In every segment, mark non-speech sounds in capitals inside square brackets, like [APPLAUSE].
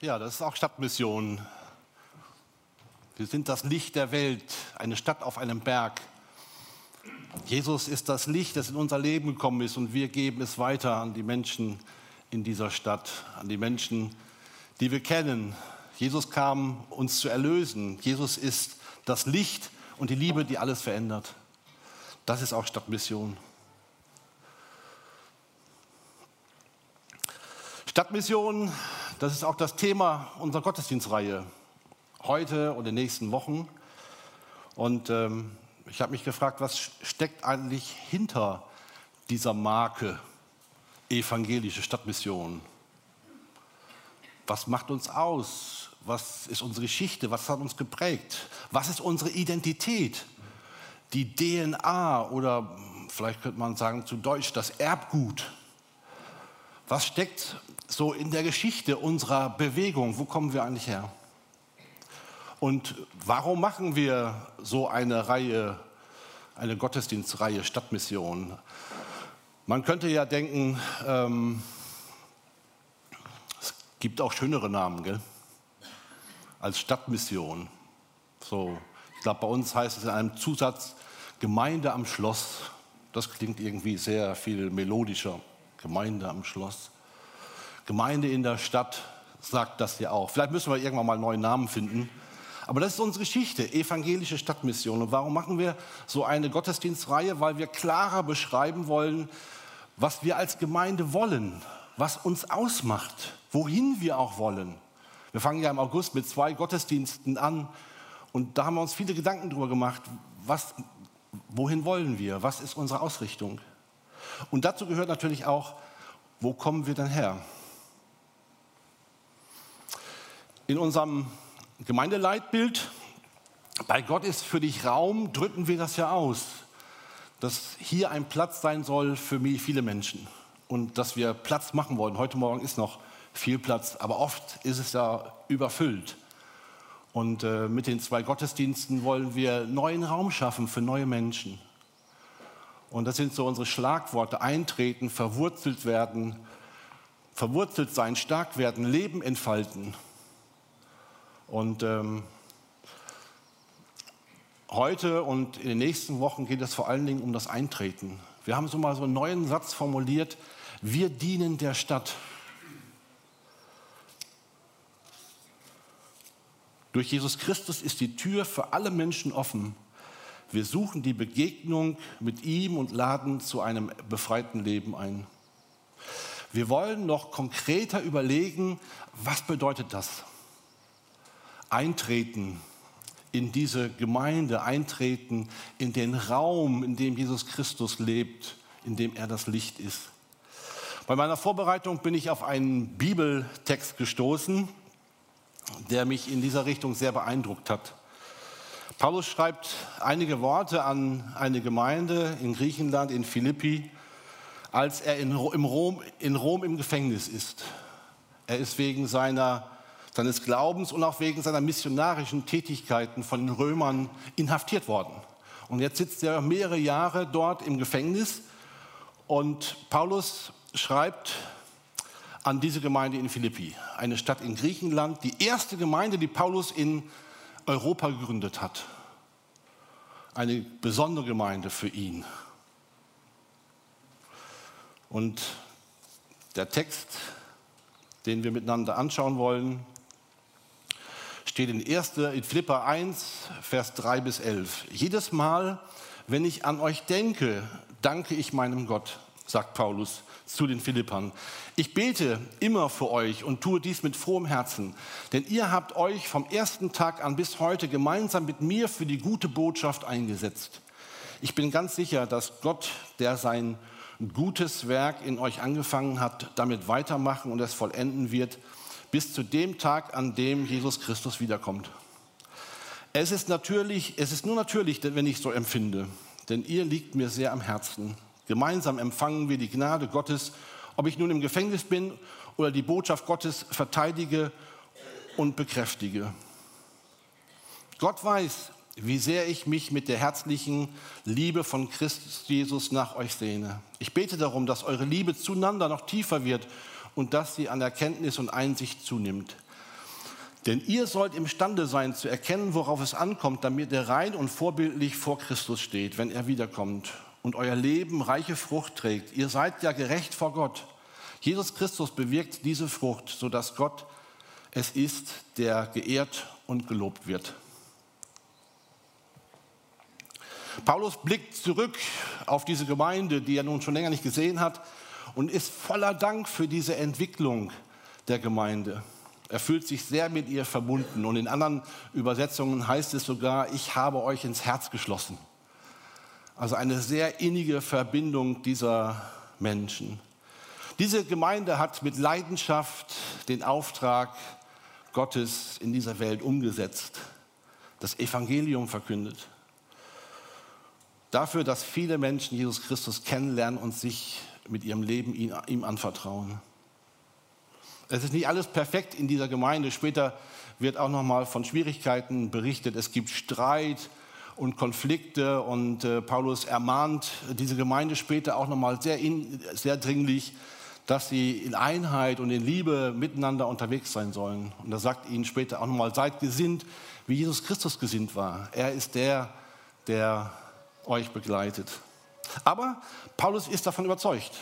Ja, das ist auch Stadtmission. Wir sind das Licht der Welt, eine Stadt auf einem Berg. Jesus ist das Licht, das in unser Leben gekommen ist und wir geben es weiter an die Menschen in dieser Stadt, an die Menschen, die wir kennen. Jesus kam, uns zu erlösen. Jesus ist das Licht und die Liebe, die alles verändert. Das ist auch Stadtmission. Stadtmission, das ist auch das Thema unserer Gottesdienstreihe heute und in den nächsten Wochen. Und ähm, ich habe mich gefragt, was steckt eigentlich hinter dieser Marke evangelische Stadtmission? Was macht uns aus? Was ist unsere Geschichte? Was hat uns geprägt? Was ist unsere Identität? Die DNA oder vielleicht könnte man sagen zu Deutsch das Erbgut. Was steckt so in der Geschichte unserer Bewegung? Wo kommen wir eigentlich her? Und warum machen wir so eine Reihe, eine Gottesdienstreihe Stadtmission? Man könnte ja denken, ähm, es gibt auch schönere Namen, gell? Als Stadtmission. So, ich glaube, bei uns heißt es in einem Zusatz Gemeinde am Schloss. Das klingt irgendwie sehr viel melodischer. Gemeinde am Schloss. Gemeinde in der Stadt sagt das ja auch. Vielleicht müssen wir irgendwann mal einen neuen Namen finden. Aber das ist unsere Geschichte, evangelische Stadtmission. Und warum machen wir so eine Gottesdienstreihe? Weil wir klarer beschreiben wollen, was wir als Gemeinde wollen, was uns ausmacht, wohin wir auch wollen. Wir fangen ja im August mit zwei Gottesdiensten an und da haben wir uns viele Gedanken darüber gemacht, was, wohin wollen wir, was ist unsere Ausrichtung. Und dazu gehört natürlich auch, wo kommen wir denn her? In unserem Gemeindeleitbild, bei Gott ist für dich Raum, drücken wir das ja aus, dass hier ein Platz sein soll für viele Menschen und dass wir Platz machen wollen. Heute Morgen ist noch viel Platz, aber oft ist es ja überfüllt. Und äh, mit den zwei Gottesdiensten wollen wir neuen Raum schaffen für neue Menschen. Und das sind so unsere Schlagworte: Eintreten, verwurzelt werden, verwurzelt sein, stark werden, Leben entfalten. Und ähm, heute und in den nächsten Wochen geht es vor allen Dingen um das Eintreten. Wir haben so mal so einen neuen Satz formuliert, wir dienen der Stadt. Durch Jesus Christus ist die Tür für alle Menschen offen. Wir suchen die Begegnung mit ihm und laden zu einem befreiten Leben ein. Wir wollen noch konkreter überlegen, was bedeutet das? Eintreten in diese Gemeinde, eintreten in den Raum, in dem Jesus Christus lebt, in dem er das Licht ist. Bei meiner Vorbereitung bin ich auf einen Bibeltext gestoßen, der mich in dieser Richtung sehr beeindruckt hat. Paulus schreibt einige Worte an eine Gemeinde in Griechenland, in Philippi, als er in Rom, in Rom im Gefängnis ist. Er ist wegen seiner seines Glaubens und auch wegen seiner missionarischen Tätigkeiten von den Römern inhaftiert worden. Und jetzt sitzt er mehrere Jahre dort im Gefängnis und Paulus schreibt an diese Gemeinde in Philippi, eine Stadt in Griechenland, die erste Gemeinde, die Paulus in Europa gegründet hat. Eine besondere Gemeinde für ihn. Und der Text, den wir miteinander anschauen wollen, steht in, 1, in Philippa 1, Vers 3 bis 11. Jedes Mal, wenn ich an euch denke, danke ich meinem Gott, sagt Paulus zu den Philippern. Ich bete immer für euch und tue dies mit frohem Herzen, denn ihr habt euch vom ersten Tag an bis heute gemeinsam mit mir für die gute Botschaft eingesetzt. Ich bin ganz sicher, dass Gott, der sein gutes Werk in euch angefangen hat, damit weitermachen und es vollenden wird bis zu dem Tag, an dem Jesus Christus wiederkommt. Es ist natürlich, es ist nur natürlich, wenn ich so empfinde, denn ihr liegt mir sehr am Herzen. Gemeinsam empfangen wir die Gnade Gottes, ob ich nun im Gefängnis bin oder die Botschaft Gottes verteidige und bekräftige. Gott weiß, wie sehr ich mich mit der herzlichen Liebe von Christus Jesus nach euch sehne. Ich bete darum, dass eure Liebe zueinander noch tiefer wird und dass sie an Erkenntnis und Einsicht zunimmt. Denn ihr sollt imstande sein zu erkennen, worauf es ankommt, damit ihr rein und vorbildlich vor Christus steht, wenn er wiederkommt und euer Leben reiche Frucht trägt. Ihr seid ja gerecht vor Gott. Jesus Christus bewirkt diese Frucht, sodass Gott es ist, der geehrt und gelobt wird. Paulus blickt zurück auf diese Gemeinde, die er nun schon länger nicht gesehen hat, und ist voller Dank für diese Entwicklung der Gemeinde. Er fühlt sich sehr mit ihr verbunden. Und in anderen Übersetzungen heißt es sogar, ich habe euch ins Herz geschlossen. Also eine sehr innige Verbindung dieser Menschen. Diese Gemeinde hat mit Leidenschaft den Auftrag Gottes in dieser Welt umgesetzt, das Evangelium verkündet. Dafür, dass viele Menschen Jesus Christus kennenlernen und sich mit ihrem Leben ihm anvertrauen. Es ist nicht alles perfekt in dieser Gemeinde. Später wird auch noch mal von Schwierigkeiten berichtet. Es gibt Streit und Konflikte und äh, Paulus ermahnt diese Gemeinde später auch noch mal sehr, in, sehr dringlich, dass sie in Einheit und in Liebe miteinander unterwegs sein sollen. Und er sagt ihnen später auch noch mal: Seid gesinnt, wie Jesus Christus gesinnt war. Er ist der, der euch begleitet. Aber Paulus ist davon überzeugt,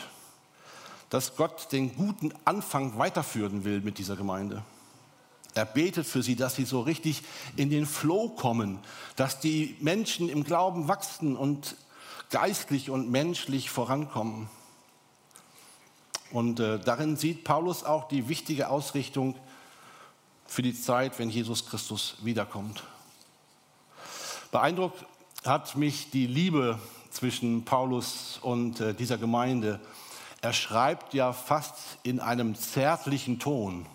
dass Gott den guten Anfang weiterführen will mit dieser Gemeinde. Er betet für sie, dass sie so richtig in den Flow kommen, dass die Menschen im Glauben wachsen und geistlich und menschlich vorankommen. Und äh, darin sieht Paulus auch die wichtige Ausrichtung für die Zeit, wenn Jesus Christus wiederkommt. Beeindruckt hat mich die Liebe zwischen Paulus und äh, dieser Gemeinde. Er schreibt ja fast in einem zärtlichen Ton.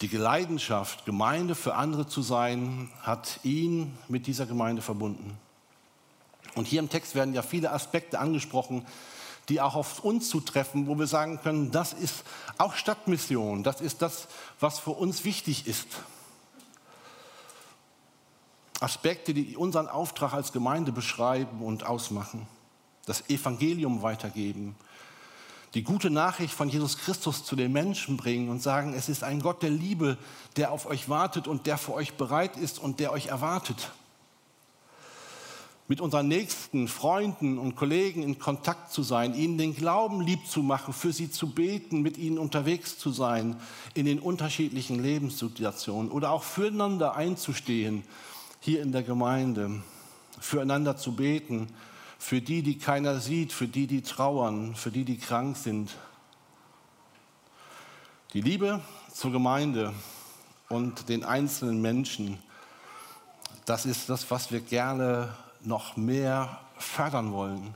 Die Leidenschaft, Gemeinde für andere zu sein, hat ihn mit dieser Gemeinde verbunden. Und hier im Text werden ja viele Aspekte angesprochen, die auch auf uns zutreffen, wo wir sagen können, das ist auch Stadtmission, das ist das, was für uns wichtig ist. Aspekte, die unseren Auftrag als Gemeinde beschreiben und ausmachen. Das Evangelium weitergeben, die gute Nachricht von Jesus Christus zu den Menschen bringen und sagen, es ist ein Gott der Liebe, der auf euch wartet und der für euch bereit ist und der euch erwartet. Mit unseren nächsten Freunden und Kollegen in Kontakt zu sein, ihnen den Glauben lieb zu machen, für sie zu beten, mit ihnen unterwegs zu sein in den unterschiedlichen Lebenssituationen oder auch füreinander einzustehen hier in der Gemeinde, füreinander zu beten, für die, die keiner sieht, für die, die trauern, für die, die krank sind. Die Liebe zur Gemeinde und den einzelnen Menschen, das ist das, was wir gerne noch mehr fördern wollen.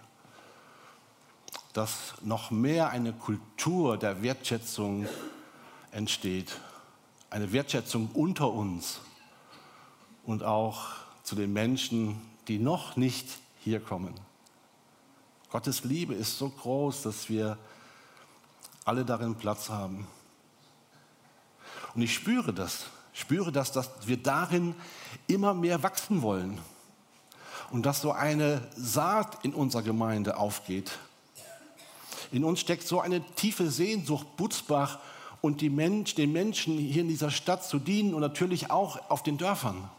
Dass noch mehr eine Kultur der Wertschätzung entsteht. Eine Wertschätzung unter uns und auch zu den Menschen, die noch nicht hier kommen. Gottes Liebe ist so groß, dass wir alle darin Platz haben. Und ich spüre das, spüre das, dass wir darin immer mehr wachsen wollen und dass so eine Saat in unserer Gemeinde aufgeht. In uns steckt so eine tiefe Sehnsucht, Butzbach und Mensch, den Menschen hier in dieser Stadt zu dienen und natürlich auch auf den Dörfern.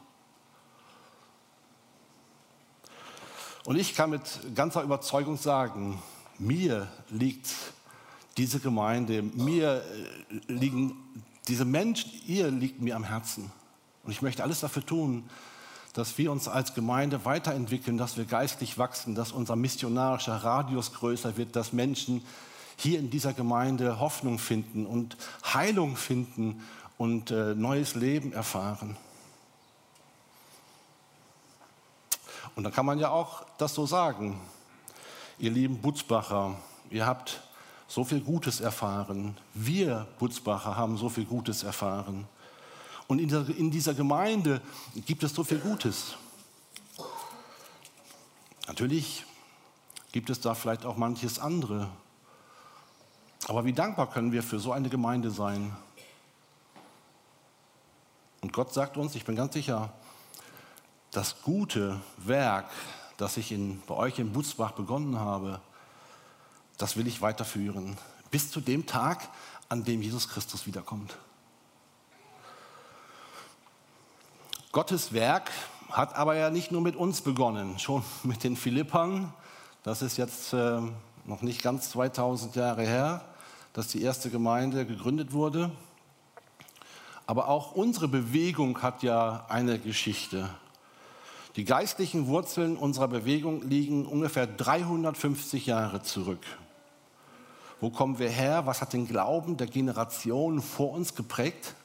Und ich kann mit ganzer Überzeugung sagen, mir liegt diese Gemeinde, mir äh, liegen diese Menschen, ihr liegt mir am Herzen. Und ich möchte alles dafür tun, dass wir uns als Gemeinde weiterentwickeln, dass wir geistlich wachsen, dass unser missionarischer Radius größer wird, dass Menschen hier in dieser Gemeinde Hoffnung finden und Heilung finden und äh, neues Leben erfahren. Und da kann man ja auch das so sagen. Ihr lieben Butzbacher, ihr habt so viel Gutes erfahren. Wir Butzbacher haben so viel Gutes erfahren. Und in dieser, in dieser Gemeinde gibt es so viel Gutes. Natürlich gibt es da vielleicht auch manches andere. Aber wie dankbar können wir für so eine Gemeinde sein? Und Gott sagt uns, ich bin ganz sicher, das gute Werk, das ich in, bei euch in Butzbach begonnen habe, das will ich weiterführen. Bis zu dem Tag, an dem Jesus Christus wiederkommt. Gottes Werk hat aber ja nicht nur mit uns begonnen, schon [LAUGHS] mit den Philippern. Das ist jetzt äh, noch nicht ganz 2000 Jahre her, dass die erste Gemeinde gegründet wurde. Aber auch unsere Bewegung hat ja eine Geschichte. Die geistlichen Wurzeln unserer Bewegung liegen ungefähr 350 Jahre zurück. Wo kommen wir her? Was hat den Glauben der Generationen vor uns geprägt?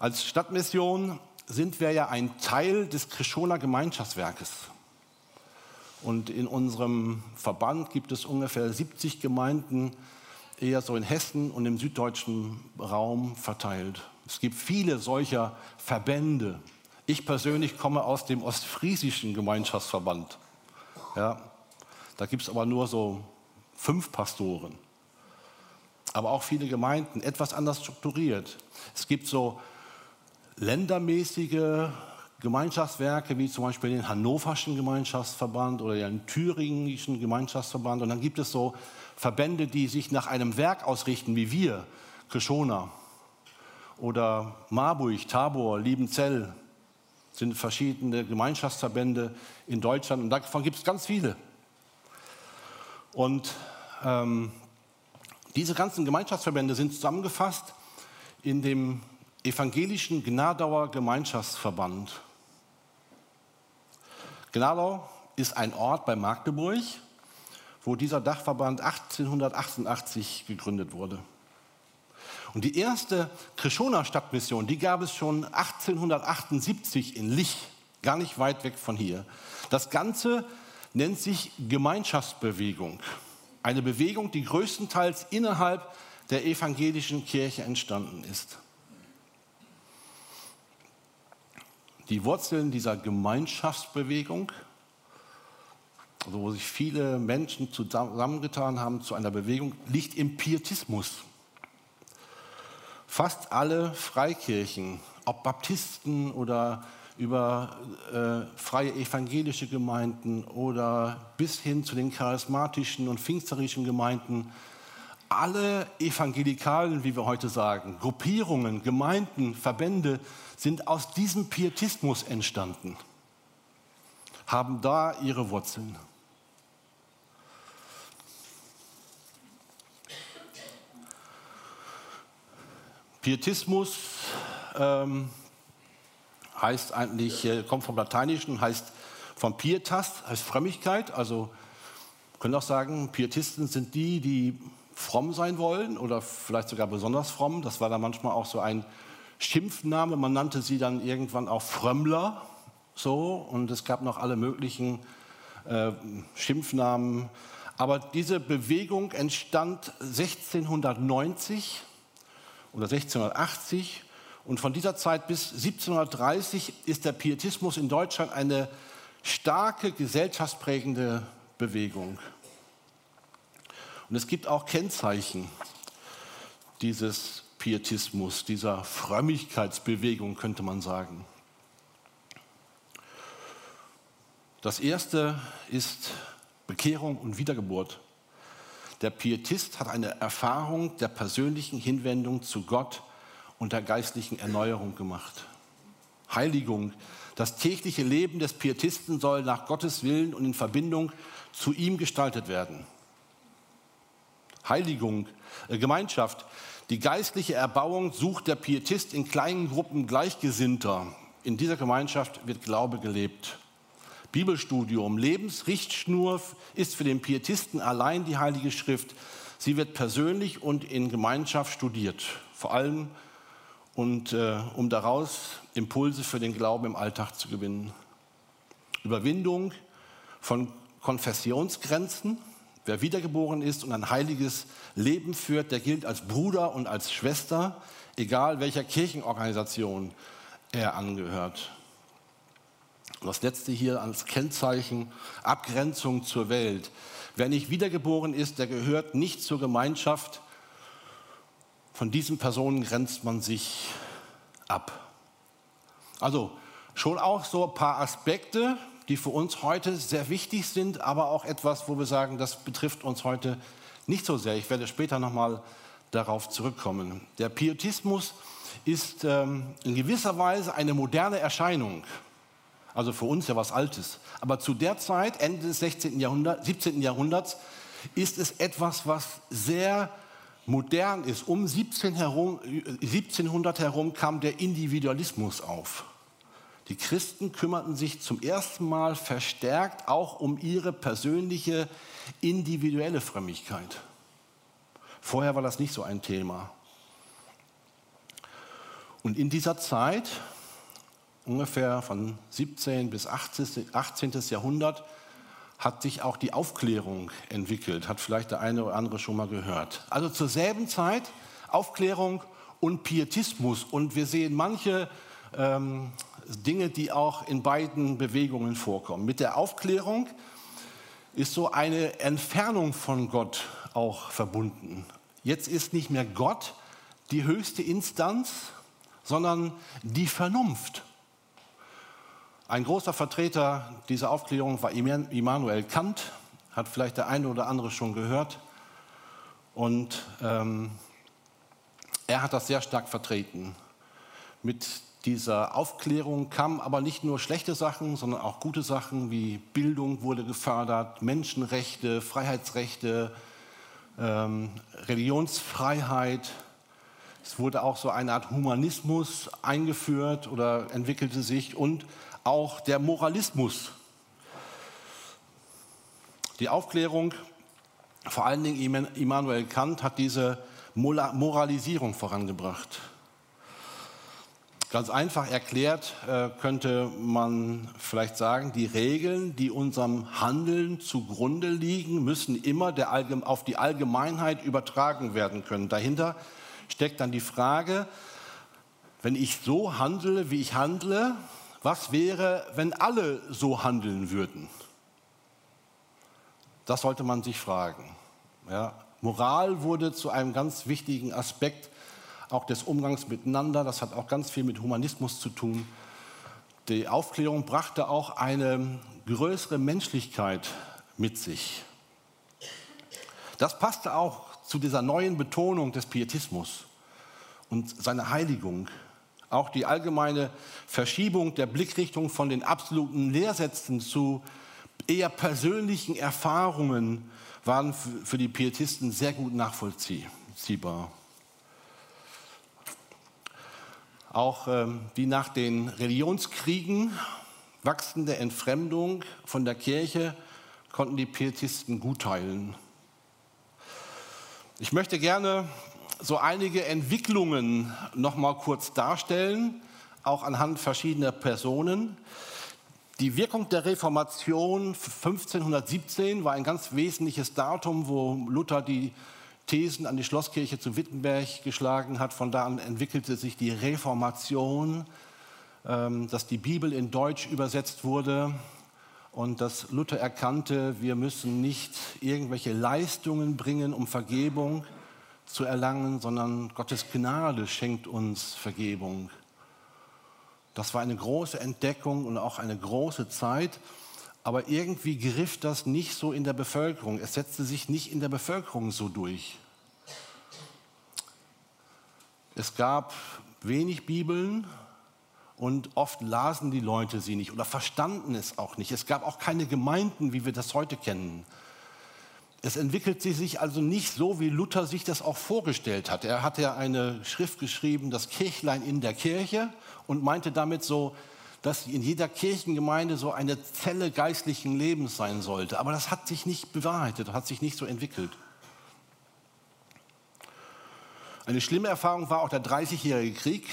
Als Stadtmission sind wir ja ein Teil des Krischoner Gemeinschaftswerkes. Und in unserem Verband gibt es ungefähr 70 Gemeinden, eher so in Hessen und im süddeutschen Raum verteilt. Es gibt viele solcher Verbände. Ich persönlich komme aus dem ostfriesischen Gemeinschaftsverband. Ja, da gibt es aber nur so fünf Pastoren. Aber auch viele Gemeinden, etwas anders strukturiert. Es gibt so ländermäßige Gemeinschaftswerke, wie zum Beispiel den Hannoverschen Gemeinschaftsverband oder den Thüringischen Gemeinschaftsverband. Und dann gibt es so Verbände, die sich nach einem Werk ausrichten, wie wir, Keshona oder Marburg, Tabor, Liebenzell, sind verschiedene Gemeinschaftsverbände in Deutschland und davon gibt es ganz viele. Und ähm, diese ganzen Gemeinschaftsverbände sind zusammengefasst in dem evangelischen Gnadauer Gemeinschaftsverband. Gnadau ist ein Ort bei Magdeburg, wo dieser Dachverband 1888 gegründet wurde. Und die erste Krischoner Stadtmission, die gab es schon 1878 in Lich, gar nicht weit weg von hier. Das Ganze nennt sich Gemeinschaftsbewegung. Eine Bewegung, die größtenteils innerhalb der evangelischen Kirche entstanden ist. Die Wurzeln dieser Gemeinschaftsbewegung, also wo sich viele Menschen zusammengetan haben zu einer Bewegung, liegt im Pietismus. Fast alle Freikirchen, ob Baptisten oder über äh, freie evangelische Gemeinden oder bis hin zu den charismatischen und pfingsterischen Gemeinden. Alle evangelikalen, wie wir heute sagen, Gruppierungen, Gemeinden, Verbände sind aus diesem Pietismus entstanden, haben da ihre Wurzeln. Pietismus ähm, heißt eigentlich, äh, kommt vom Lateinischen, heißt von Pietas, heißt Frömmigkeit. Also können auch sagen, Pietisten sind die, die fromm sein wollen oder vielleicht sogar besonders fromm. Das war dann manchmal auch so ein Schimpfname. Man nannte sie dann irgendwann auch Frömmler. So, und es gab noch alle möglichen äh, Schimpfnamen. Aber diese Bewegung entstand 1690 oder 1680 und von dieser Zeit bis 1730 ist der Pietismus in Deutschland eine starke gesellschaftsprägende Bewegung. Und es gibt auch Kennzeichen dieses Pietismus, dieser Frömmigkeitsbewegung, könnte man sagen. Das erste ist Bekehrung und Wiedergeburt. Der Pietist hat eine Erfahrung der persönlichen Hinwendung zu Gott und der geistlichen Erneuerung gemacht. Heiligung. Das tägliche Leben des Pietisten soll nach Gottes Willen und in Verbindung zu ihm gestaltet werden. Heiligung, äh, Gemeinschaft. Die geistliche Erbauung sucht der Pietist in kleinen Gruppen Gleichgesinnter. In dieser Gemeinschaft wird Glaube gelebt. Bibelstudium, Lebensrichtschnur ist für den Pietisten allein die Heilige Schrift. Sie wird persönlich und in Gemeinschaft studiert, vor allem und äh, um daraus Impulse für den Glauben im Alltag zu gewinnen. Überwindung von Konfessionsgrenzen. Wer wiedergeboren ist und ein heiliges Leben führt, der gilt als Bruder und als Schwester, egal welcher Kirchenorganisation er angehört. Das letzte hier als Kennzeichen Abgrenzung zur Welt. Wer nicht wiedergeboren ist, der gehört nicht zur Gemeinschaft von diesen Personen grenzt man sich ab. Also schon auch so ein paar Aspekte, die für uns heute sehr wichtig sind, aber auch etwas, wo wir sagen, das betrifft uns heute nicht so sehr. Ich werde später nochmal darauf zurückkommen. Der Pietismus ist ähm, in gewisser Weise eine moderne Erscheinung. Also für uns ja was Altes. Aber zu der Zeit, Ende des 16. Jahrhundert, 17. Jahrhunderts, ist es etwas, was sehr modern ist. Um 17 herum, 1700 herum kam der Individualismus auf. Die Christen kümmerten sich zum ersten Mal verstärkt auch um ihre persönliche individuelle Frömmigkeit. Vorher war das nicht so ein Thema. Und in dieser Zeit, ungefähr von 17 bis 18. Jahrhundert, hat sich auch die Aufklärung entwickelt, hat vielleicht der eine oder andere schon mal gehört. Also zur selben Zeit Aufklärung und Pietismus. Und wir sehen manche ähm, Dinge, die auch in beiden Bewegungen vorkommen. Mit der Aufklärung ist so eine Entfernung von Gott auch verbunden. Jetzt ist nicht mehr Gott die höchste Instanz, sondern die Vernunft. Ein großer Vertreter dieser Aufklärung war Immanuel Kant, hat vielleicht der eine oder andere schon gehört. Und ähm, er hat das sehr stark vertreten. Mit dieser Aufklärung kamen aber nicht nur schlechte Sachen, sondern auch gute Sachen wie Bildung wurde gefördert, Menschenrechte, Freiheitsrechte, ähm, Religionsfreiheit. Es wurde auch so eine Art Humanismus eingeführt oder entwickelte sich und auch der Moralismus. Die Aufklärung, vor allen Dingen Immanuel Kant, hat diese Moralisierung vorangebracht. Ganz einfach erklärt äh, könnte man vielleicht sagen, die Regeln, die unserem Handeln zugrunde liegen, müssen immer auf die Allgemeinheit übertragen werden können. Dahinter steckt dann die Frage, wenn ich so handle, wie ich handle, was wäre, wenn alle so handeln würden? Das sollte man sich fragen. Ja, Moral wurde zu einem ganz wichtigen Aspekt auch des Umgangs miteinander. Das hat auch ganz viel mit Humanismus zu tun. Die Aufklärung brachte auch eine größere Menschlichkeit mit sich. Das passte auch zu dieser neuen Betonung des Pietismus und seiner Heiligung. Auch die allgemeine Verschiebung der Blickrichtung von den absoluten Lehrsätzen zu eher persönlichen Erfahrungen waren für die Pietisten sehr gut nachvollziehbar. Auch ähm, die nach den Religionskriegen wachsende Entfremdung von der Kirche konnten die Pietisten gutteilen. Ich möchte gerne so einige Entwicklungen noch mal kurz darstellen, auch anhand verschiedener Personen. Die Wirkung der Reformation 1517 war ein ganz wesentliches Datum, wo Luther die Thesen an die Schlosskirche zu Wittenberg geschlagen hat. Von da an entwickelte sich die Reformation, ähm, dass die Bibel in Deutsch übersetzt wurde und dass Luther erkannte, wir müssen nicht irgendwelche Leistungen bringen, um Vergebung zu erlangen, sondern Gottes Gnade schenkt uns Vergebung. Das war eine große Entdeckung und auch eine große Zeit, aber irgendwie griff das nicht so in der Bevölkerung. Es setzte sich nicht in der Bevölkerung so durch. Es gab wenig Bibeln und oft lasen die Leute sie nicht oder verstanden es auch nicht. Es gab auch keine Gemeinden, wie wir das heute kennen. Es entwickelt sich also nicht so, wie Luther sich das auch vorgestellt hat. Er hat ja eine Schrift geschrieben, das Kirchlein in der Kirche, und meinte damit so, dass in jeder Kirchengemeinde so eine Zelle geistlichen Lebens sein sollte. Aber das hat sich nicht bewahrheitet, hat sich nicht so entwickelt. Eine schlimme Erfahrung war auch der Dreißigjährige Krieg,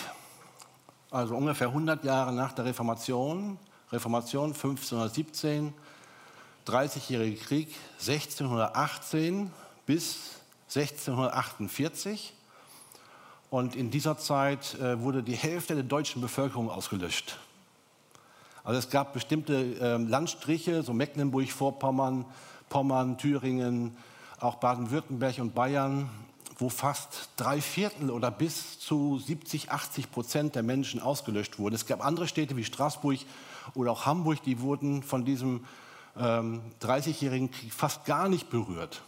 also ungefähr 100 Jahre nach der Reformation, Reformation 1517 Dreißigjährige Krieg 1618 bis 1648. Und in dieser Zeit äh, wurde die Hälfte der deutschen Bevölkerung ausgelöscht. Also es gab bestimmte äh, Landstriche, so Mecklenburg-Vorpommern, Pommern, Thüringen, auch Baden-Württemberg und Bayern, wo fast drei Viertel oder bis zu 70, 80 Prozent der Menschen ausgelöscht wurden. Es gab andere Städte wie Straßburg oder auch Hamburg, die wurden von diesem ähm, 30-jährigen Krieg fast gar nicht berührt.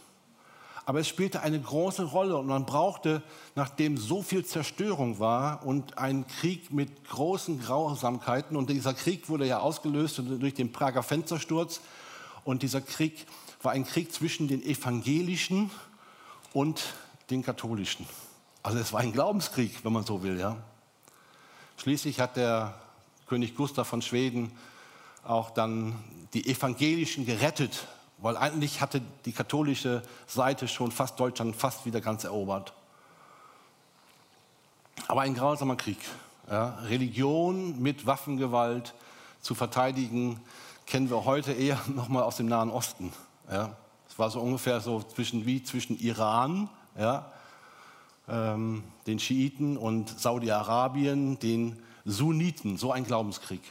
Aber es spielte eine große Rolle und man brauchte, nachdem so viel Zerstörung war und ein Krieg mit großen Grausamkeiten, und dieser Krieg wurde ja ausgelöst durch den Prager Fenstersturz, und dieser Krieg war ein Krieg zwischen den Evangelischen und den Katholischen. Also es war ein Glaubenskrieg, wenn man so will. Ja. Schließlich hat der König Gustav von Schweden auch dann die Evangelischen gerettet weil eigentlich hatte die katholische Seite schon fast Deutschland fast wieder ganz erobert. Aber ein grausamer Krieg. Ja, Religion mit Waffengewalt zu verteidigen, kennen wir heute eher [LAUGHS] noch mal aus dem Nahen Osten. Ja, es war so ungefähr so zwischen, wie zwischen Iran, ja, ähm, den Schiiten, und Saudi-Arabien, den Sunniten. So ein Glaubenskrieg.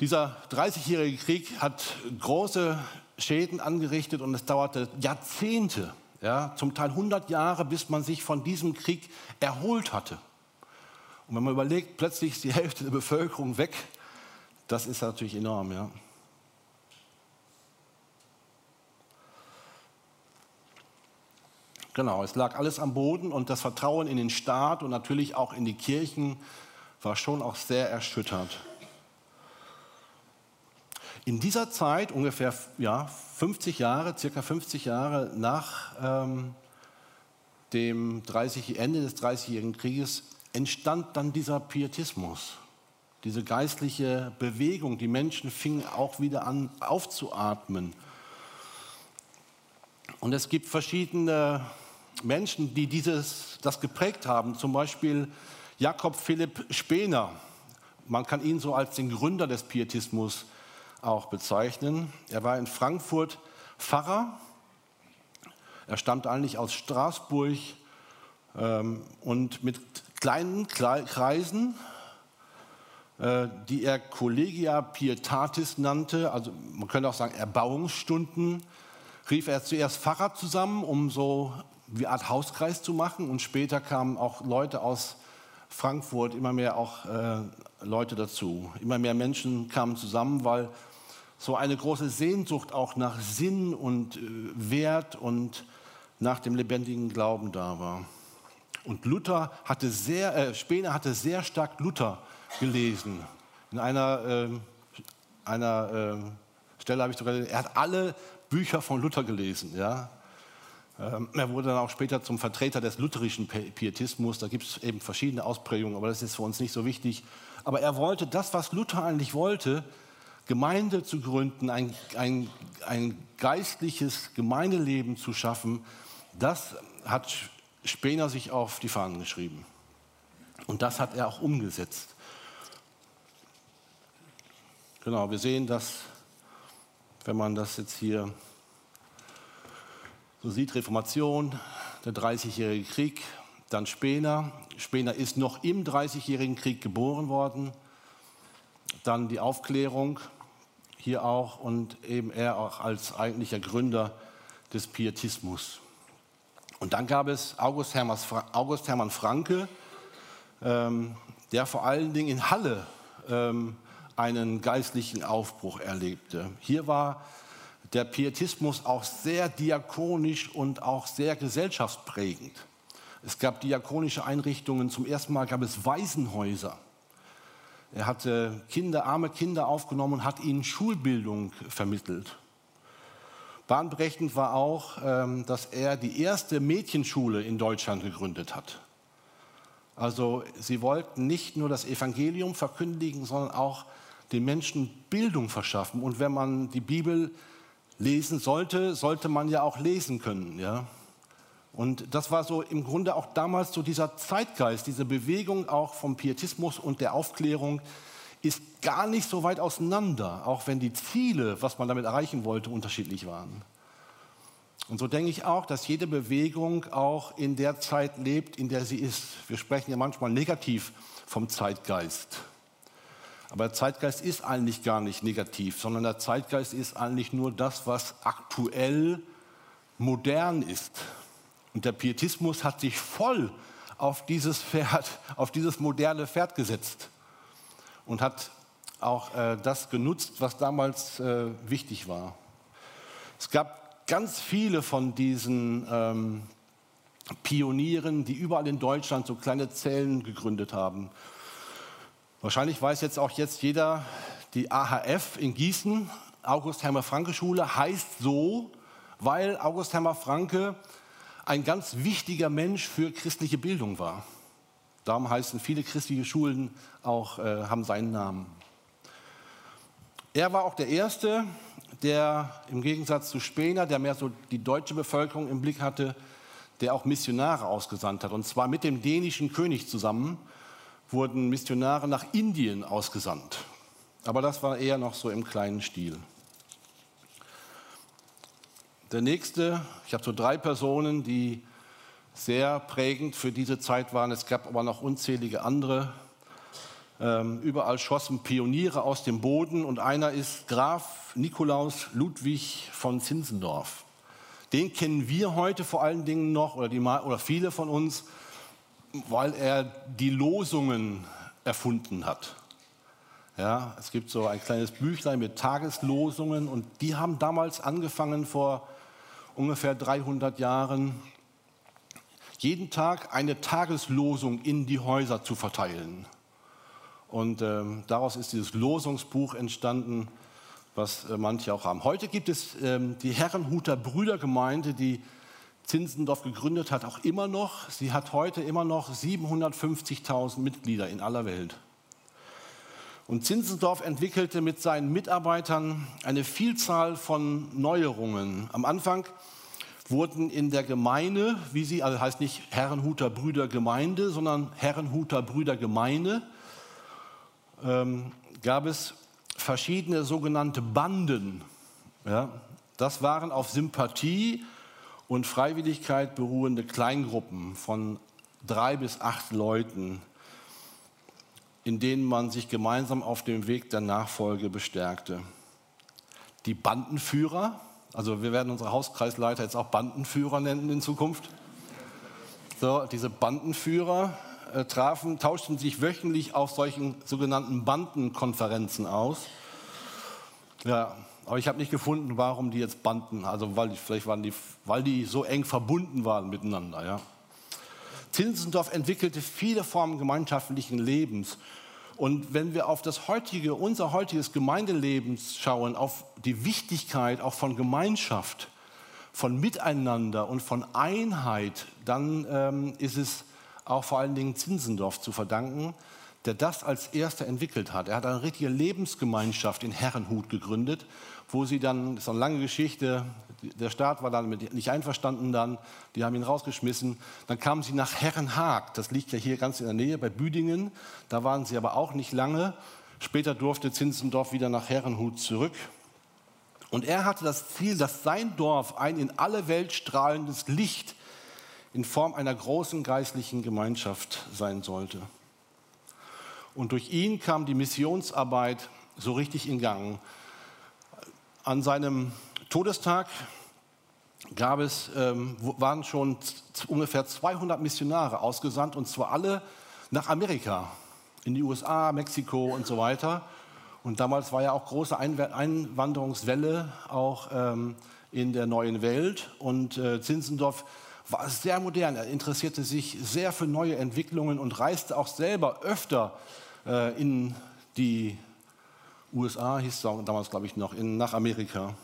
Dieser 30-jährige Krieg hat große Schäden angerichtet und es dauerte Jahrzehnte, ja, zum Teil 100 Jahre, bis man sich von diesem Krieg erholt hatte. Und wenn man überlegt, plötzlich ist die Hälfte der Bevölkerung weg, das ist natürlich enorm. Ja. Genau, es lag alles am Boden und das Vertrauen in den Staat und natürlich auch in die Kirchen war schon auch sehr erschüttert. In dieser Zeit, ungefähr ja, 50 Jahre, circa 50 Jahre nach ähm, dem 30, Ende des Dreißigjährigen Krieges, entstand dann dieser Pietismus, diese geistliche Bewegung. Die Menschen fingen auch wieder an aufzuatmen. Und es gibt verschiedene Menschen, die dieses, das geprägt haben, zum Beispiel Jakob Philipp Spener. Man kann ihn so als den Gründer des Pietismus auch bezeichnen. Er war in Frankfurt Pfarrer. Er stammt eigentlich aus Straßburg ähm, und mit kleinen Kreisen, äh, die er Collegia Pietatis nannte, also man könnte auch sagen Erbauungsstunden, rief er zuerst Pfarrer zusammen, um so wie Art Hauskreis zu machen und später kamen auch Leute aus Frankfurt, immer mehr auch äh, Leute dazu. Immer mehr Menschen kamen zusammen, weil so eine große Sehnsucht auch nach Sinn und äh, Wert und nach dem lebendigen Glauben da war. Und Luther hatte sehr, äh, Spener hatte sehr stark Luther gelesen. In einer, äh, einer äh, Stelle habe ich sogar, er hat alle Bücher von Luther gelesen. Ja? Ähm, er wurde dann auch später zum Vertreter des lutherischen Pietismus. Da gibt es eben verschiedene Ausprägungen, aber das ist für uns nicht so wichtig. Aber er wollte das, was Luther eigentlich wollte, Gemeinde zu gründen, ein, ein, ein geistliches Gemeindeleben zu schaffen, das hat Spener sich auf die Fahnen geschrieben. Und das hat er auch umgesetzt. Genau, wir sehen das, wenn man das jetzt hier so sieht, Reformation, der 30-jährige Krieg, dann Spener. Spener ist noch im 30-jährigen Krieg geboren worden dann die Aufklärung hier auch und eben er auch als eigentlicher Gründer des Pietismus. Und dann gab es August, August Hermann Franke, ähm, der vor allen Dingen in Halle ähm, einen geistlichen Aufbruch erlebte. Hier war der Pietismus auch sehr diakonisch und auch sehr gesellschaftsprägend. Es gab diakonische Einrichtungen, zum ersten Mal gab es Waisenhäuser. Er hatte Kinder, arme Kinder aufgenommen und hat ihnen Schulbildung vermittelt. Bahnbrechend war auch, ähm, dass er die erste Mädchenschule in Deutschland gegründet hat. Also sie wollten nicht nur das Evangelium verkündigen, sondern auch den Menschen Bildung verschaffen. Und wenn man die Bibel lesen sollte, sollte man ja auch lesen können. Ja? Und das war so im Grunde auch damals so dieser Zeitgeist, diese Bewegung auch vom Pietismus und der Aufklärung ist gar nicht so weit auseinander, auch wenn die Ziele, was man damit erreichen wollte, unterschiedlich waren. Und so denke ich auch, dass jede Bewegung auch in der Zeit lebt, in der sie ist. Wir sprechen ja manchmal negativ vom Zeitgeist. Aber der Zeitgeist ist eigentlich gar nicht negativ, sondern der Zeitgeist ist eigentlich nur das, was aktuell modern ist. Und der Pietismus hat sich voll auf dieses Pferd, auf dieses moderne Pferd gesetzt und hat auch äh, das genutzt, was damals äh, wichtig war. Es gab ganz viele von diesen ähm, Pionieren, die überall in Deutschland so kleine Zellen gegründet haben. Wahrscheinlich weiß jetzt auch jetzt jeder, die AHF in Gießen, August Hermer Franke Schule, heißt so, weil August Hermer Franke ein ganz wichtiger Mensch für christliche Bildung war. Darum heißen viele christliche Schulen auch, äh, haben seinen Namen. Er war auch der Erste, der im Gegensatz zu Spener, der mehr so die deutsche Bevölkerung im Blick hatte, der auch Missionare ausgesandt hat. Und zwar mit dem dänischen König zusammen wurden Missionare nach Indien ausgesandt. Aber das war eher noch so im kleinen Stil. Der nächste, ich habe so drei Personen, die sehr prägend für diese Zeit waren. Es gab aber noch unzählige andere. Ähm, überall schossen Pioniere aus dem Boden und einer ist Graf Nikolaus Ludwig von Zinzendorf. Den kennen wir heute vor allen Dingen noch, oder, die, oder viele von uns, weil er die Losungen erfunden hat. Ja, es gibt so ein kleines Büchlein mit Tageslosungen und die haben damals angefangen vor ungefähr 300 Jahren, jeden Tag eine Tageslosung in die Häuser zu verteilen. Und ähm, daraus ist dieses Losungsbuch entstanden, was äh, manche auch haben. Heute gibt es ähm, die Herrenhuter Brüdergemeinde, die Zinsendorf gegründet hat, auch immer noch. Sie hat heute immer noch 750.000 Mitglieder in aller Welt. Und Zinsendorf entwickelte mit seinen Mitarbeitern eine Vielzahl von Neuerungen. Am Anfang wurden in der Gemeinde, wie sie, also heißt nicht Herrenhuter Brüder Gemeinde, sondern Herrenhuter Brüder Gemeinde, ähm, gab es verschiedene sogenannte Banden. Ja, das waren auf Sympathie und Freiwilligkeit beruhende Kleingruppen von drei bis acht Leuten, in denen man sich gemeinsam auf dem Weg der Nachfolge bestärkte. Die Bandenführer, also wir werden unsere Hauskreisleiter jetzt auch Bandenführer nennen in Zukunft. So, diese Bandenführer äh, trafen, tauschten sich wöchentlich auf solchen sogenannten Bandenkonferenzen aus. Ja, aber ich habe nicht gefunden, warum die jetzt Banden, also weil die, vielleicht waren die, weil die so eng verbunden waren miteinander. Ja. Zinzendorf entwickelte viele Formen gemeinschaftlichen Lebens. Und wenn wir auf das heutige, unser heutiges Gemeindeleben schauen, auf die Wichtigkeit auch von Gemeinschaft, von Miteinander und von Einheit, dann ähm, ist es auch vor allen Dingen Zinsendorf zu verdanken, der das als erster entwickelt hat. Er hat eine richtige Lebensgemeinschaft in Herrenhut gegründet, wo sie dann, das ist eine lange Geschichte, der Staat war dann nicht einverstanden dann, die haben ihn rausgeschmissen. Dann kamen sie nach Herrenhaag, das liegt ja hier ganz in der Nähe bei Büdingen, da waren sie aber auch nicht lange. Später durfte Zinzendorf wieder nach Herrenhut zurück. Und er hatte das Ziel, dass sein Dorf ein in alle Welt strahlendes Licht in Form einer großen geistlichen Gemeinschaft sein sollte. Und durch ihn kam die Missionsarbeit so richtig in Gang. An seinem Todestag gab es, ähm, waren schon ungefähr 200 Missionare ausgesandt, und zwar alle nach Amerika, in die USA, Mexiko und so weiter. Und damals war ja auch große Einwanderungswelle auch ähm, in der neuen Welt. Und äh, Zinzendorf war sehr modern. Er interessierte sich sehr für neue Entwicklungen und reiste auch selber öfter äh, in die USA, hieß es damals, glaube ich, noch, in, nach Amerika,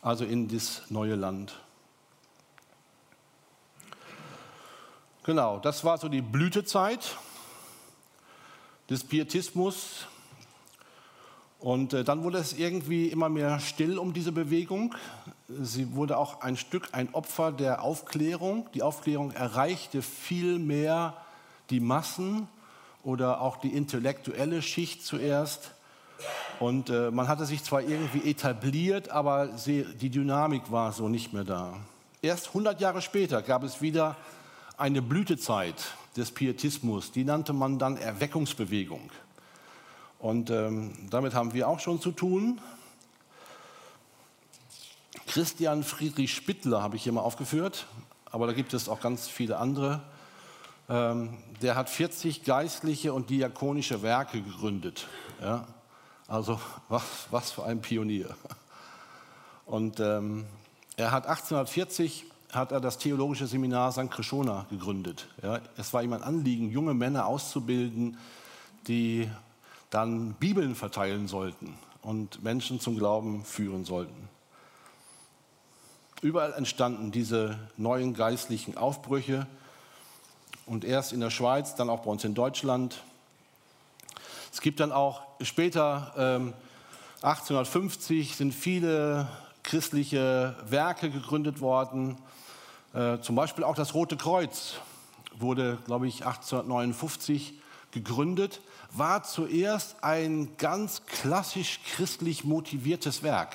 also in das neue Land. Genau, das war so die Blütezeit des Pietismus. Und äh, dann wurde es irgendwie immer mehr still um diese Bewegung. Sie wurde auch ein Stück ein Opfer der Aufklärung. Die Aufklärung erreichte viel mehr die Massen oder auch die intellektuelle Schicht zuerst. Und äh, man hatte sich zwar irgendwie etabliert, aber sie, die Dynamik war so nicht mehr da. Erst 100 Jahre später gab es wieder eine Blütezeit des Pietismus. Die nannte man dann Erweckungsbewegung. Und ähm, damit haben wir auch schon zu tun. Christian Friedrich Spittler habe ich hier mal aufgeführt, aber da gibt es auch ganz viele andere. Ähm, der hat 40 geistliche und diakonische Werke gegründet. Ja? Also was, was für ein Pionier. Und ähm, Er hat 1840 hat er das theologische Seminar St. Krishona gegründet. Ja, es war ihm ein Anliegen, junge Männer auszubilden, die dann Bibeln verteilen sollten und Menschen zum Glauben führen sollten. Überall entstanden diese neuen geistlichen Aufbrüche und erst in der Schweiz, dann auch bei uns in Deutschland. Es gibt dann auch später, ähm, 1850, sind viele christliche Werke gegründet worden. Äh, zum Beispiel auch das Rote Kreuz wurde, glaube ich, 1859 gegründet, war zuerst ein ganz klassisch christlich motiviertes Werk.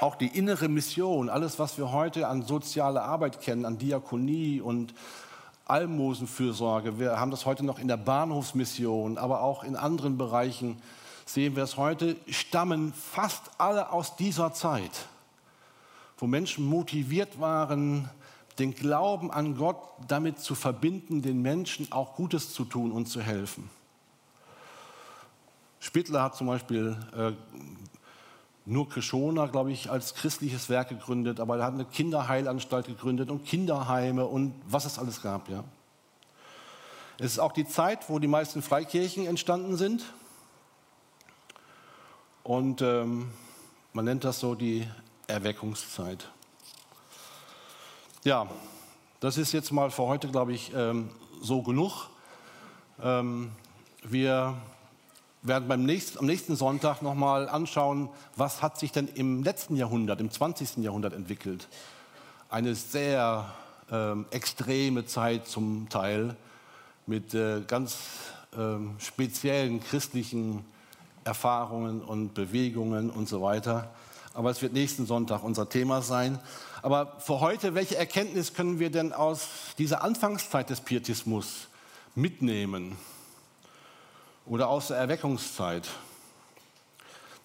Auch die innere Mission, alles, was wir heute an sozialer Arbeit kennen, an Diakonie und Almosenfürsorge, wir haben das heute noch in der Bahnhofsmission, aber auch in anderen Bereichen sehen wir es heute, stammen fast alle aus dieser Zeit, wo Menschen motiviert waren, den Glauben an Gott damit zu verbinden, den Menschen auch Gutes zu tun und zu helfen. Spittler hat zum Beispiel äh, nur Krishona, glaube ich, als christliches Werk gegründet, aber er hat eine Kinderheilanstalt gegründet und Kinderheime und was es alles gab. Ja. Es ist auch die Zeit, wo die meisten Freikirchen entstanden sind. Und ähm, man nennt das so die Erweckungszeit. Ja, das ist jetzt mal für heute, glaube ich, ähm, so genug. Ähm, wir werden beim nächsten, am nächsten Sonntag nochmal anschauen, was hat sich denn im letzten Jahrhundert, im 20. Jahrhundert entwickelt. Eine sehr ähm, extreme Zeit zum Teil mit äh, ganz ähm, speziellen christlichen Erfahrungen und Bewegungen und so weiter. Aber es wird nächsten Sonntag unser Thema sein. Aber für heute, welche Erkenntnis können wir denn aus dieser Anfangszeit des Pietismus mitnehmen? Oder aus der Erweckungszeit?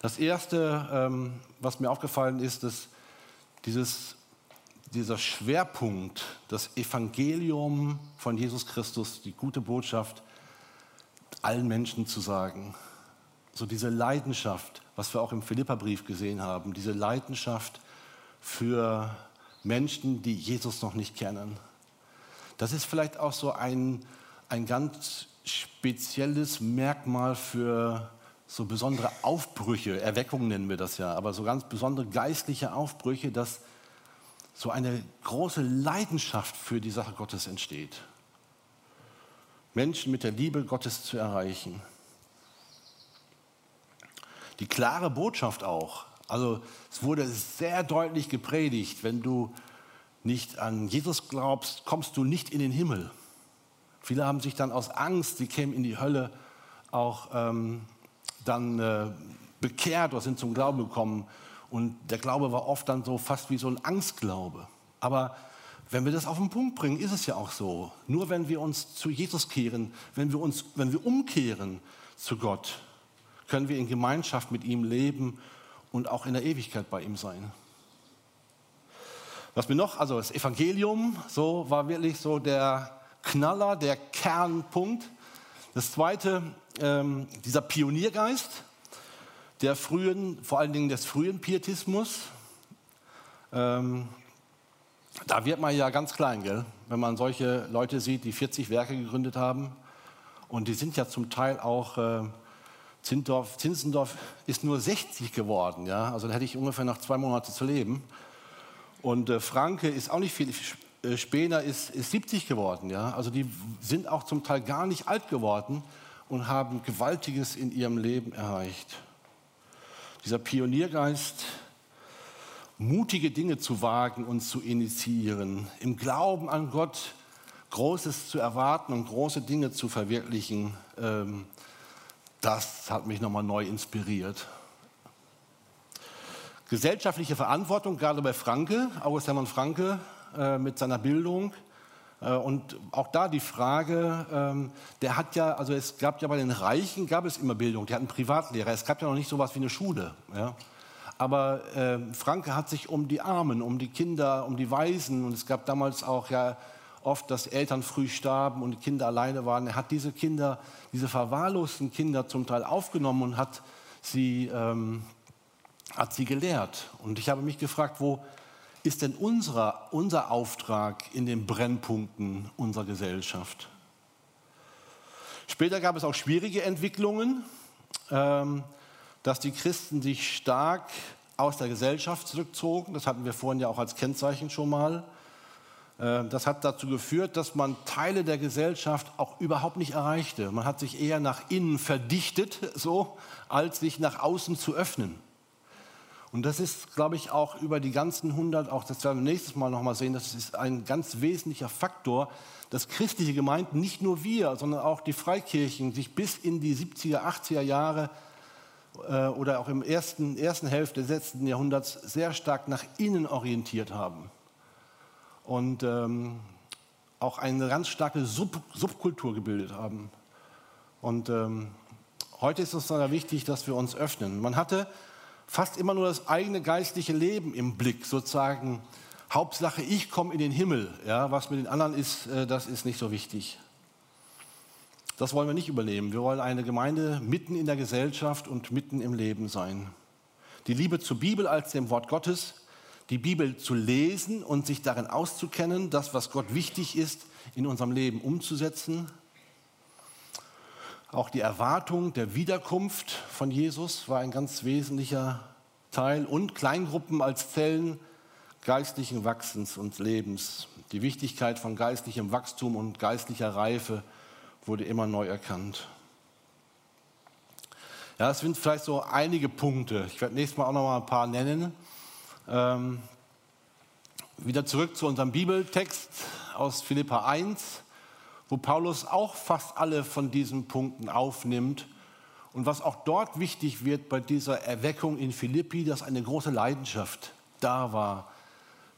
Das Erste, ähm, was mir aufgefallen ist, dass dieses, dieser Schwerpunkt, das Evangelium von Jesus Christus, die gute Botschaft, allen Menschen zu sagen. So diese Leidenschaft, was wir auch im Philipperbrief gesehen haben, diese Leidenschaft für Menschen, die Jesus noch nicht kennen. Das ist vielleicht auch so ein, ein ganz spezielles Merkmal für so besondere Aufbrüche, Erweckungen nennen wir das ja, aber so ganz besondere geistliche Aufbrüche, dass so eine große Leidenschaft für die Sache Gottes entsteht. Menschen mit der Liebe Gottes zu erreichen. Die klare Botschaft auch, also es wurde sehr deutlich gepredigt, wenn du nicht an Jesus glaubst, kommst du nicht in den Himmel. Viele haben sich dann aus Angst, sie kämen in die Hölle, auch ähm, dann äh, bekehrt oder sind zum Glauben gekommen. Und der Glaube war oft dann so fast wie so ein Angstglaube. Aber wenn wir das auf den Punkt bringen, ist es ja auch so. Nur wenn wir uns zu Jesus kehren, wenn wir, uns, wenn wir umkehren zu Gott, können wir in Gemeinschaft mit ihm leben und auch in der Ewigkeit bei ihm sein. Was mir noch, also das Evangelium, so war wirklich so der Knaller, der Kernpunkt. Das zweite, ähm, dieser Pioniergeist der frühen, vor allen Dingen des frühen Pietismus. Ähm, da wird man ja ganz klein, gell? wenn man solche Leute sieht, die 40 Werke gegründet haben. Und die sind ja zum Teil auch, äh, Zindorf, Zinzendorf ist nur 60 geworden. Ja? Also da hätte ich ungefähr noch zwei Monate zu leben. Und äh, Franke ist auch nicht viel Spener ist, ist 70 geworden. Ja? Also die sind auch zum Teil gar nicht alt geworden und haben Gewaltiges in ihrem Leben erreicht. Dieser Pioniergeist, mutige Dinge zu wagen und zu initiieren, im Glauben an Gott Großes zu erwarten und große Dinge zu verwirklichen, ähm, das hat mich nochmal neu inspiriert. Gesellschaftliche Verantwortung, gerade bei Franke, August Hermann Franke, äh, mit seiner Bildung. Äh, und auch da die Frage, ähm, der hat ja, also es gab ja bei den Reichen, gab es immer Bildung, die hatten Privatlehrer, es gab ja noch nicht so etwas wie eine Schule. Ja? Aber äh, Franke hat sich um die Armen, um die Kinder, um die Waisen, und es gab damals auch ja oft, dass Eltern früh starben und die Kinder alleine waren. Er hat diese Kinder, diese verwahrlosten Kinder zum Teil aufgenommen und hat sie, ähm, hat sie gelehrt. Und ich habe mich gefragt, wo, ist denn unser, unser Auftrag in den Brennpunkten unserer Gesellschaft? Später gab es auch schwierige Entwicklungen, ähm, dass die Christen sich stark aus der Gesellschaft zurückzogen. Das hatten wir vorhin ja auch als Kennzeichen schon mal. Äh, das hat dazu geführt, dass man Teile der Gesellschaft auch überhaupt nicht erreichte. Man hat sich eher nach innen verdichtet, [LAUGHS] so, als sich nach außen zu öffnen. Und das ist, glaube ich, auch über die ganzen 100, auch das werden wir nächstes Mal nochmal sehen, das ist ein ganz wesentlicher Faktor, dass christliche Gemeinden, nicht nur wir, sondern auch die Freikirchen, sich bis in die 70er, 80er Jahre äh, oder auch im ersten, ersten Hälfte des letzten Jahrhunderts sehr stark nach innen orientiert haben. Und ähm, auch eine ganz starke Sub Subkultur gebildet haben. Und ähm, heute ist es dann wichtig, dass wir uns öffnen. Man hatte fast immer nur das eigene geistliche Leben im Blick, sozusagen. Hauptsache, ich komme in den Himmel. Ja, was mit den anderen ist, äh, das ist nicht so wichtig. Das wollen wir nicht übernehmen. Wir wollen eine Gemeinde mitten in der Gesellschaft und mitten im Leben sein. Die Liebe zur Bibel als dem Wort Gottes, die Bibel zu lesen und sich darin auszukennen, das, was Gott wichtig ist, in unserem Leben umzusetzen. Auch die Erwartung der Wiederkunft von Jesus war ein ganz wesentlicher Teil und Kleingruppen als Zellen geistlichen Wachsens und Lebens. Die Wichtigkeit von geistlichem Wachstum und geistlicher Reife wurde immer neu erkannt. Ja, das sind vielleicht so einige Punkte. Ich werde nächstes Mal auch noch mal ein paar nennen. Ähm, wieder zurück zu unserem Bibeltext aus Philippa 1 wo Paulus auch fast alle von diesen Punkten aufnimmt. Und was auch dort wichtig wird bei dieser Erweckung in Philippi, dass eine große Leidenschaft da war,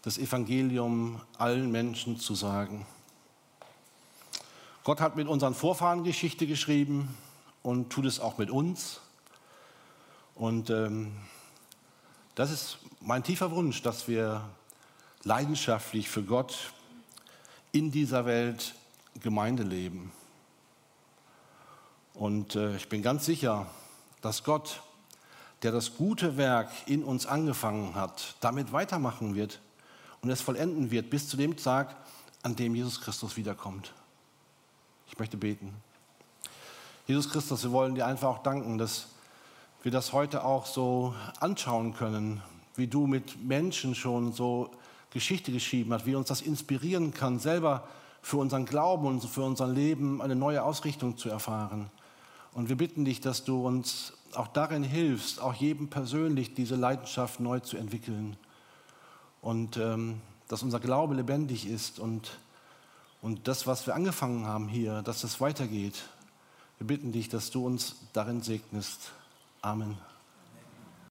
das Evangelium allen Menschen zu sagen. Gott hat mit unseren Vorfahren Geschichte geschrieben und tut es auch mit uns. Und ähm, das ist mein tiefer Wunsch, dass wir leidenschaftlich für Gott in dieser Welt Gemeindeleben. Und äh, ich bin ganz sicher, dass Gott, der das gute Werk in uns angefangen hat, damit weitermachen wird und es vollenden wird bis zu dem Tag, an dem Jesus Christus wiederkommt. Ich möchte beten. Jesus Christus, wir wollen dir einfach auch danken, dass wir das heute auch so anschauen können, wie du mit Menschen schon so Geschichte geschrieben hast, wie uns das inspirieren kann, selber für unseren Glauben und für unser Leben eine neue Ausrichtung zu erfahren. Und wir bitten dich, dass du uns auch darin hilfst, auch jedem persönlich diese Leidenschaft neu zu entwickeln. Und ähm, dass unser Glaube lebendig ist und, und das, was wir angefangen haben hier, dass es weitergeht. Wir bitten dich, dass du uns darin segnest. Amen.